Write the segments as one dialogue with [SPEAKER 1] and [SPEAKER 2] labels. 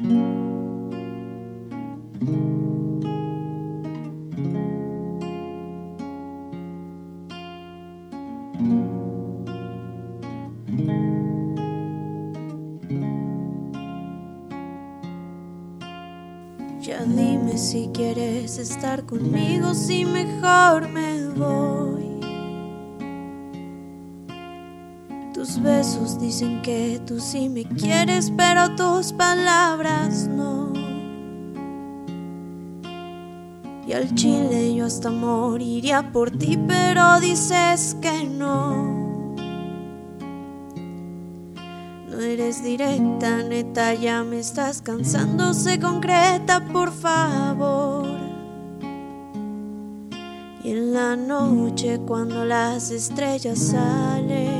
[SPEAKER 1] Ya dime si quieres estar conmigo, si mejor me voy. Tus besos dicen que tú sí me quieres, pero tus palabras no. Y al chile yo hasta moriría por ti, pero dices que no. No eres directa, neta, ya me estás cansando, se concreta, por favor. Y en la noche cuando las estrellas salen,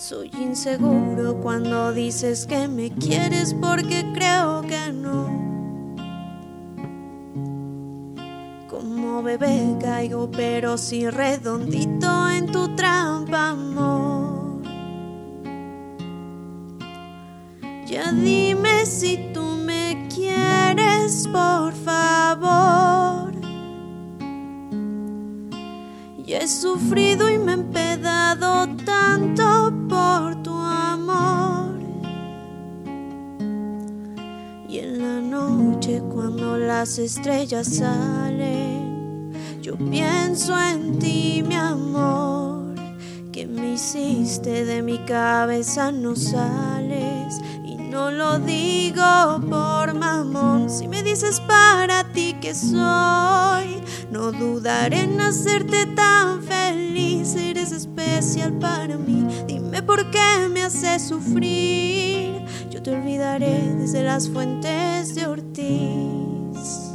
[SPEAKER 1] Soy inseguro cuando dices que me quieres porque creo que no. Como bebé caigo pero sí redondito en tu trampa, amor. Ya dime si tú me quieres, por favor. Y he sufrido y me he empedado tanto cuando las estrellas salen, yo pienso en ti, mi amor. Que me hiciste de mi cabeza, no sales. Y no lo digo por mamón. Si me dices para ti que soy, no dudaré en hacerte tan feliz. Eres especial para mí. Dime por qué me haces sufrir. Te olvidaré desde las fuentes de Ortiz.